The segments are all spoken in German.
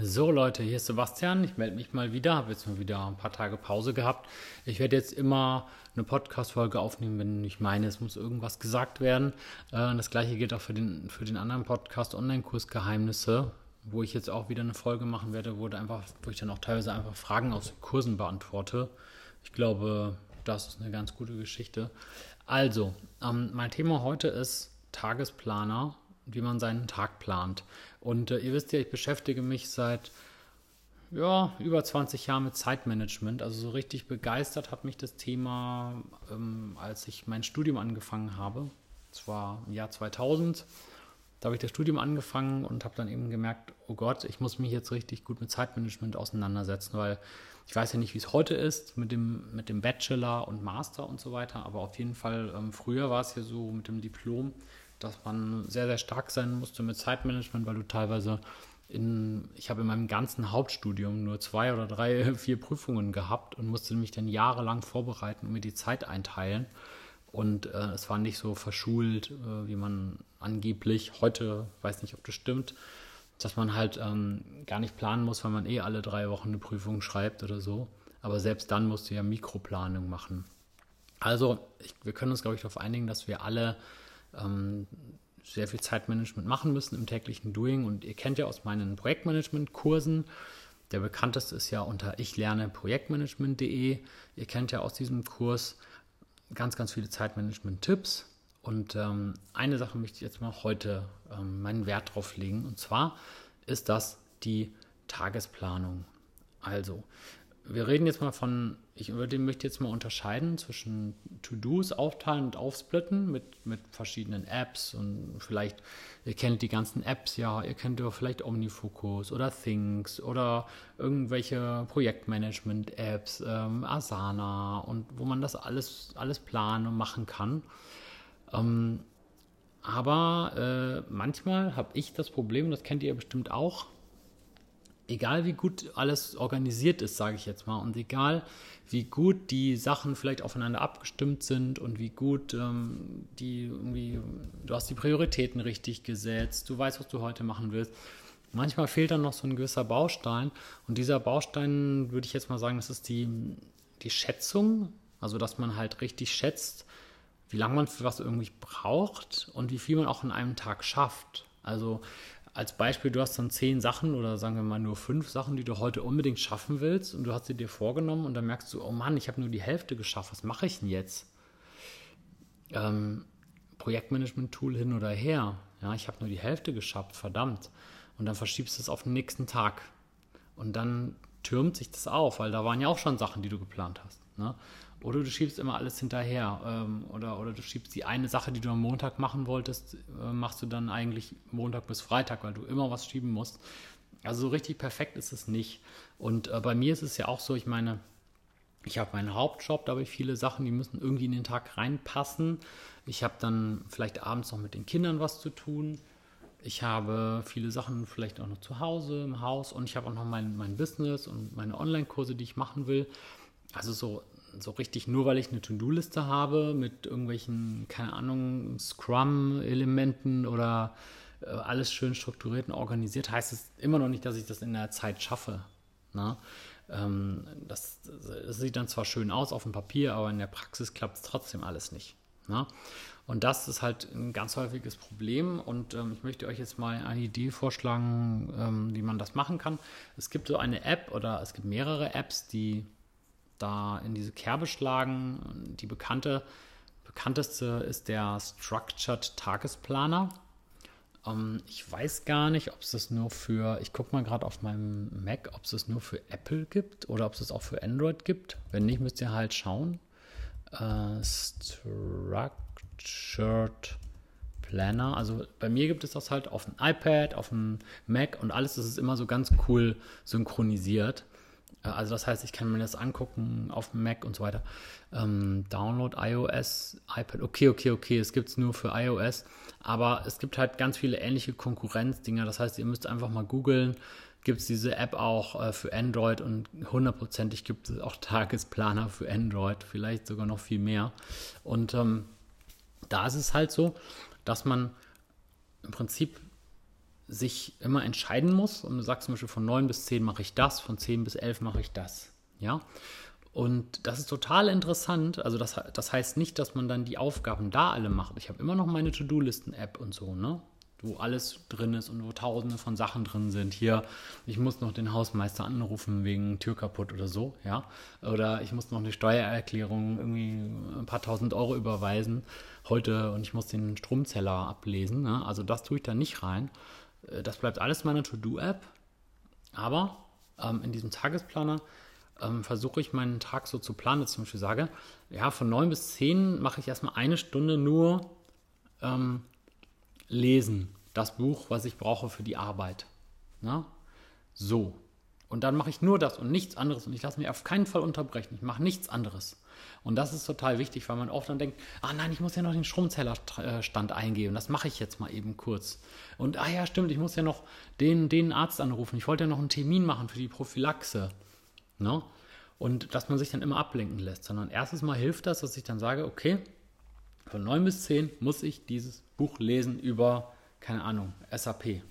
So Leute, hier ist Sebastian. Ich melde mich mal wieder, habe jetzt mal wieder ein paar Tage Pause gehabt. Ich werde jetzt immer eine Podcast-Folge aufnehmen, wenn ich meine, es muss irgendwas gesagt werden. Äh, das gleiche gilt auch für den, für den anderen Podcast Online-Kurs Geheimnisse, wo ich jetzt auch wieder eine Folge machen werde, wo, einfach, wo ich dann auch teilweise einfach Fragen aus den Kursen beantworte. Ich glaube, das ist eine ganz gute Geschichte. Also, ähm, mein Thema heute ist Tagesplaner wie man seinen Tag plant. Und äh, ihr wisst ja, ich beschäftige mich seit ja, über 20 Jahren mit Zeitmanagement. Also so richtig begeistert hat mich das Thema, ähm, als ich mein Studium angefangen habe. Das war im Jahr 2000. Da habe ich das Studium angefangen und habe dann eben gemerkt, oh Gott, ich muss mich jetzt richtig gut mit Zeitmanagement auseinandersetzen, weil ich weiß ja nicht, wie es heute ist mit dem, mit dem Bachelor und Master und so weiter, aber auf jeden Fall ähm, früher war es ja so mit dem Diplom, dass man sehr, sehr stark sein musste mit Zeitmanagement, weil du teilweise in, ich habe in meinem ganzen Hauptstudium nur zwei oder drei, vier Prüfungen gehabt und musste mich dann jahrelang vorbereiten und mir die Zeit einteilen. Und äh, es war nicht so verschult, äh, wie man angeblich heute, weiß nicht, ob das stimmt, dass man halt ähm, gar nicht planen muss, weil man eh alle drei Wochen eine Prüfung schreibt oder so. Aber selbst dann musst du ja Mikroplanung machen. Also, ich, wir können uns, glaube ich, darauf einigen, dass wir alle ähm, sehr viel Zeitmanagement machen müssen im täglichen Doing. Und ihr kennt ja aus meinen Projektmanagement-Kursen, der bekannteste ist ja unter ich lerne Projektmanagement.de. Ihr kennt ja aus diesem Kurs ganz, ganz viele Zeitmanagement-Tipps. Und ähm, eine Sache möchte ich jetzt mal heute ähm, meinen Wert drauf legen. Und zwar ist das die Tagesplanung. Also, wir reden jetzt mal von, ich würde, möchte jetzt mal unterscheiden zwischen To-Dos aufteilen und aufsplitten mit, mit verschiedenen Apps und vielleicht, ihr kennt die ganzen Apps ja, ihr kennt ja vielleicht Omnifocus oder Things oder irgendwelche Projektmanagement-Apps, ähm, Asana und wo man das alles, alles planen und machen kann. Ähm, aber äh, manchmal habe ich das Problem, das kennt ihr bestimmt auch, egal wie gut alles organisiert ist, sage ich jetzt mal, und egal wie gut die Sachen vielleicht aufeinander abgestimmt sind und wie gut ähm, die irgendwie, du hast die Prioritäten richtig gesetzt, du weißt, was du heute machen willst. Manchmal fehlt dann noch so ein gewisser Baustein und dieser Baustein würde ich jetzt mal sagen, das ist die, die Schätzung, also dass man halt richtig schätzt, wie lange man für was irgendwie braucht und wie viel man auch in einem Tag schafft. Also als Beispiel, du hast dann zehn Sachen oder sagen wir mal nur fünf Sachen, die du heute unbedingt schaffen willst und du hast sie dir vorgenommen und dann merkst du, oh Mann, ich habe nur die Hälfte geschafft, was mache ich denn jetzt? Ähm, Projektmanagement-Tool hin oder her. Ja, ich habe nur die Hälfte geschafft, verdammt. Und dann verschiebst du es auf den nächsten Tag. Und dann türmt sich das auf, weil da waren ja auch schon Sachen, die du geplant hast. Ne? Oder du schiebst immer alles hinterher. Ähm, oder, oder du schiebst die eine Sache, die du am Montag machen wolltest, äh, machst du dann eigentlich Montag bis Freitag, weil du immer was schieben musst. Also so richtig perfekt ist es nicht. Und äh, bei mir ist es ja auch so, ich meine, ich habe meinen Hauptjob, da habe ich viele Sachen, die müssen irgendwie in den Tag reinpassen. Ich habe dann vielleicht abends noch mit den Kindern was zu tun. Ich habe viele Sachen vielleicht auch noch zu Hause, im Haus und ich habe auch noch mein, mein Business und meine Online-Kurse, die ich machen will. Also so so richtig nur, weil ich eine To-Do-Liste habe mit irgendwelchen, keine Ahnung, Scrum-Elementen oder äh, alles schön strukturiert und organisiert, heißt es immer noch nicht, dass ich das in der Zeit schaffe. Ne? Ähm, das, das, sieht dann zwar schön aus auf dem Papier, aber in der Praxis klappt es trotzdem alles nicht. Ne? Und das ist halt ein ganz häufiges Problem. Und ähm, ich möchte euch jetzt mal eine Idee vorschlagen, ähm, wie man das machen kann. Es gibt so eine App oder es gibt mehrere Apps, die da in diese Kerbe schlagen. Die bekannte, bekannteste ist der Structured Tagesplaner. Ähm, ich weiß gar nicht, ob es das nur für, ich gucke mal gerade auf meinem Mac, ob es das nur für Apple gibt oder ob es das auch für Android gibt. Wenn nicht, müsst ihr halt schauen. Äh, Structured Planner. Also bei mir gibt es das halt auf dem iPad, auf dem Mac und alles ist immer so ganz cool synchronisiert. Äh, also das heißt, ich kann mir das angucken auf Mac und so weiter. Ähm, Download iOS, iPad, okay, okay, okay, es gibt es nur für iOS, aber es gibt halt ganz viele ähnliche Konkurrenzdinger. Das heißt, ihr müsst einfach mal googeln, gibt es diese App auch äh, für Android und hundertprozentig gibt es auch Tagesplaner für Android, vielleicht sogar noch viel mehr. Und ähm, da ist es halt so, dass man im Prinzip sich immer entscheiden muss und du sagst zum Beispiel von 9 bis 10 mache ich das, von 10 bis 11 mache ich das. Ja. Und das ist total interessant. Also das, das heißt nicht, dass man dann die Aufgaben da alle macht. Ich habe immer noch meine To-Do-Listen-App und so, ne? Wo alles drin ist und wo tausende von Sachen drin sind. Hier, ich muss noch den Hausmeister anrufen wegen Tür kaputt oder so, ja. Oder ich muss noch eine Steuererklärung irgendwie ein paar tausend Euro überweisen heute und ich muss den Stromzeller ablesen. Ne? Also das tue ich da nicht rein. Äh, das bleibt alles meine To-Do-App. Aber ähm, in diesem Tagesplaner ähm, versuche ich meinen Tag so zu planen, dass ich zum Beispiel sage, ja, von 9 bis 10 mache ich erstmal eine Stunde nur ähm, lesen. Das Buch, was ich brauche für die Arbeit. Na? So. Und dann mache ich nur das und nichts anderes und ich lasse mich auf keinen Fall unterbrechen. Ich mache nichts anderes. Und das ist total wichtig, weil man oft dann denkt, ah nein, ich muss ja noch den Stromzellerstand eingeben. Das mache ich jetzt mal eben kurz. Und ah ja, stimmt, ich muss ja noch den, den Arzt anrufen. Ich wollte ja noch einen Termin machen für die Prophylaxe. Ne? Und dass man sich dann immer ablenken lässt. Sondern erstes Mal hilft das, dass ich dann sage, okay, von 9 bis 10 muss ich dieses Buch lesen über, keine Ahnung, SAP.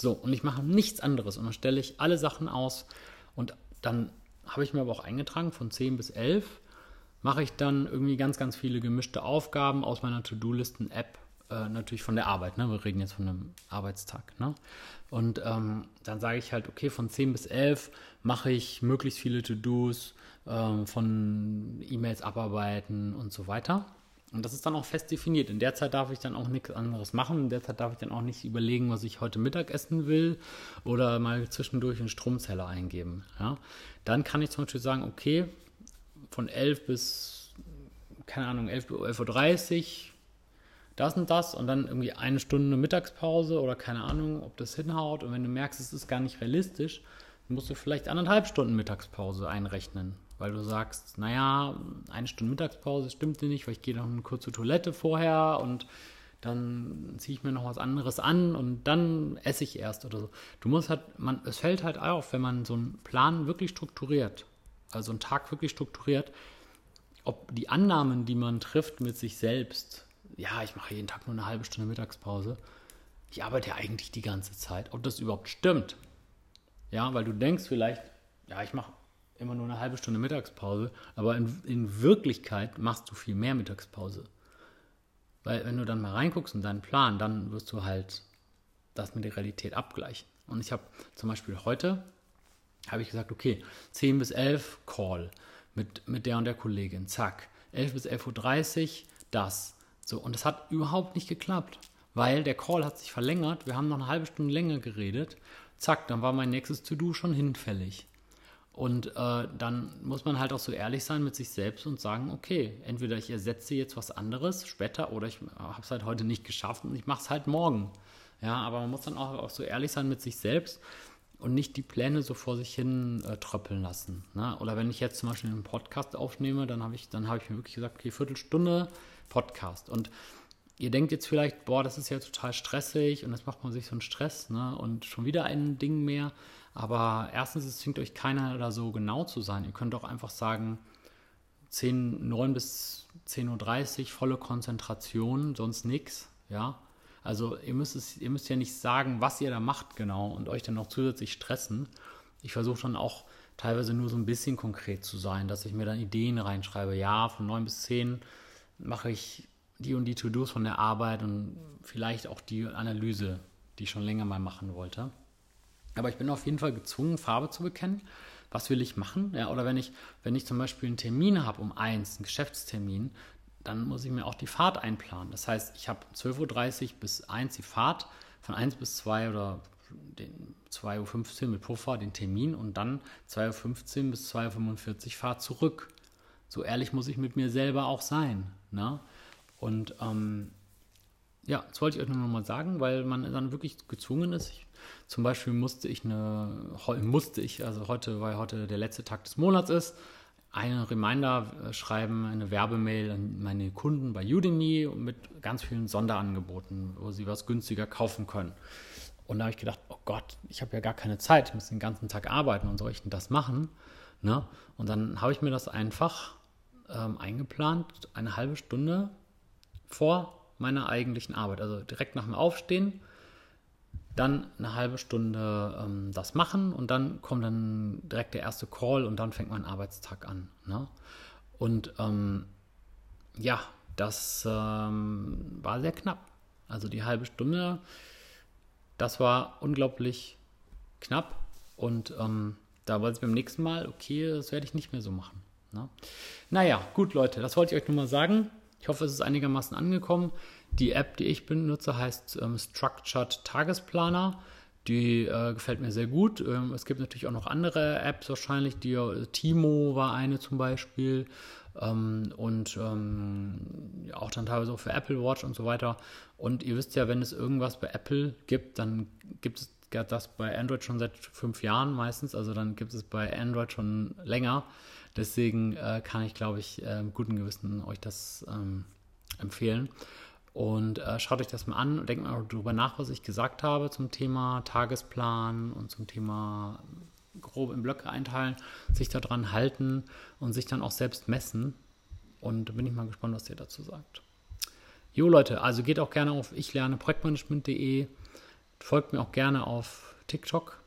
So, und ich mache nichts anderes. Und dann stelle ich alle Sachen aus. Und dann habe ich mir aber auch eingetragen, von 10 bis 11 mache ich dann irgendwie ganz, ganz viele gemischte Aufgaben aus meiner To-Do-Listen-App, äh, natürlich von der Arbeit. Ne? Wir reden jetzt von einem Arbeitstag. Ne? Und ähm, dann sage ich halt, okay, von 10 bis 11 mache ich möglichst viele To-Dos, äh, von E-Mails abarbeiten und so weiter. Und das ist dann auch fest definiert. In der Zeit darf ich dann auch nichts anderes machen. In der Zeit darf ich dann auch nicht überlegen, was ich heute Mittag essen will oder mal zwischendurch einen Stromzeller eingeben. Ja? Dann kann ich zum Beispiel sagen, okay, von 11 bis, keine Ahnung, 11, 11.30 Uhr das und das und dann irgendwie eine Stunde Mittagspause oder keine Ahnung, ob das hinhaut. Und wenn du merkst, es ist gar nicht realistisch, musst du vielleicht anderthalb Stunden Mittagspause einrechnen, weil du sagst, naja, eine Stunde Mittagspause stimmt dir nicht, weil ich gehe noch eine kurze Toilette vorher und dann ziehe ich mir noch was anderes an und dann esse ich erst oder so. Du musst halt, man, es fällt halt auf, wenn man so einen Plan wirklich strukturiert also einen Tag wirklich strukturiert, ob die Annahmen, die man trifft mit sich selbst, ja, ich mache jeden Tag nur eine halbe Stunde Mittagspause, ich arbeite ja eigentlich die ganze Zeit, ob das überhaupt stimmt. Ja, weil du denkst vielleicht, ja, ich mache immer nur eine halbe Stunde Mittagspause, aber in, in Wirklichkeit machst du viel mehr Mittagspause. Weil wenn du dann mal reinguckst in deinen Plan, dann wirst du halt das mit der Realität abgleichen. Und ich habe zum Beispiel heute habe ich gesagt, okay, 10 bis 11 Call mit, mit der und der Kollegin, zack. 11 bis 11.30 Uhr das. So, und das hat überhaupt nicht geklappt, weil der Call hat sich verlängert. Wir haben noch eine halbe Stunde länger geredet. Zack, dann war mein nächstes To-Do schon hinfällig. Und äh, dann muss man halt auch so ehrlich sein mit sich selbst und sagen, okay, entweder ich ersetze jetzt was anderes später oder ich habe es halt heute nicht geschafft und ich mache es halt morgen. Ja, aber man muss dann auch, auch so ehrlich sein mit sich selbst und nicht die Pläne so vor sich hin äh, tröppeln lassen. Ne? Oder wenn ich jetzt zum Beispiel einen Podcast aufnehme, dann habe ich, dann habe ich mir wirklich gesagt, okay, Viertelstunde Podcast. Und ihr denkt jetzt vielleicht, boah, das ist ja total stressig und das macht man sich so einen Stress, ne? Und schon wieder ein Ding mehr. Aber erstens, es zwingt euch keiner da so genau zu sein. Ihr könnt auch einfach sagen, 10, 9 bis 10.30 Uhr, volle Konzentration, sonst nichts, ja. Also ihr müsst, es, ihr müsst ja nicht sagen, was ihr da macht genau und euch dann noch zusätzlich stressen. Ich versuche dann auch teilweise nur so ein bisschen konkret zu sein, dass ich mir dann Ideen reinschreibe. Ja, von 9 bis 10 mache ich die und die To-Dos von der Arbeit und vielleicht auch die Analyse, die ich schon länger mal machen wollte. Aber ich bin auf jeden Fall gezwungen, Farbe zu bekennen. Was will ich machen? Ja, oder wenn ich, wenn ich zum Beispiel einen Termin habe um eins, einen Geschäftstermin, dann muss ich mir auch die Fahrt einplanen. Das heißt, ich habe 12.30 Uhr bis 1 die Fahrt, von 1 bis 2 oder 2.15 Uhr mit Puffer den Termin und dann 2.15 Uhr bis 2.45 Uhr Fahrt zurück. So ehrlich muss ich mit mir selber auch sein. Ne? Und ähm, ja, das wollte ich euch nur noch mal sagen, weil man dann wirklich gezwungen ist. Ich, zum Beispiel musste ich eine, musste ich, also heute, weil heute der letzte Tag des Monats ist, einen Reminder äh, schreiben, eine Werbemail an meine Kunden bei Udemy mit ganz vielen Sonderangeboten, wo sie was günstiger kaufen können. Und da habe ich gedacht, oh Gott, ich habe ja gar keine Zeit, ich muss den ganzen Tag arbeiten und soll ich denn das machen? Ne? Und dann habe ich mir das einfach ähm, eingeplant, eine halbe Stunde vor meiner eigentlichen Arbeit. Also direkt nach dem Aufstehen dann eine halbe Stunde ähm, das machen und dann kommt dann direkt der erste Call und dann fängt mein Arbeitstag an. Ne? Und ähm, ja, das ähm, war sehr knapp. Also die halbe Stunde, das war unglaublich knapp und ähm, da weiß ich beim nächsten Mal, okay, das werde ich nicht mehr so machen. Ne? Naja, gut, Leute, das wollte ich euch nur mal sagen. Ich hoffe, es ist einigermaßen angekommen. Die App, die ich benutze, heißt ähm, Structured Tagesplaner. Die äh, gefällt mir sehr gut. Ähm, es gibt natürlich auch noch andere Apps wahrscheinlich. Die, äh, Timo war eine zum Beispiel. Ähm, und ähm, auch dann teilweise auch für Apple Watch und so weiter. Und ihr wisst ja, wenn es irgendwas bei Apple gibt, dann gibt es das bei Android schon seit fünf Jahren meistens. Also dann gibt es bei Android schon länger. Deswegen äh, kann ich, glaube ich, äh, guten Gewissen euch das ähm, empfehlen. Und äh, schaut euch das mal an und denkt mal darüber nach, was ich gesagt habe zum Thema Tagesplan und zum Thema grob in Blöcke einteilen, sich daran halten und sich dann auch selbst messen. Und da bin ich mal gespannt, was ihr dazu sagt. Jo Leute, also geht auch gerne auf ich lerne Projektmanagement.de, folgt mir auch gerne auf TikTok.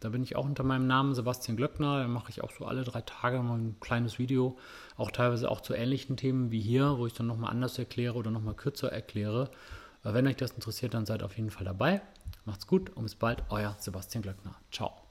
Da bin ich auch unter meinem Namen Sebastian Glöckner. Da mache ich auch so alle drei Tage mal ein kleines Video, auch teilweise auch zu ähnlichen Themen wie hier, wo ich dann nochmal anders erkläre oder nochmal kürzer erkläre. Wenn euch das interessiert, dann seid auf jeden Fall dabei. Macht's gut und bis bald, euer Sebastian Glöckner. Ciao.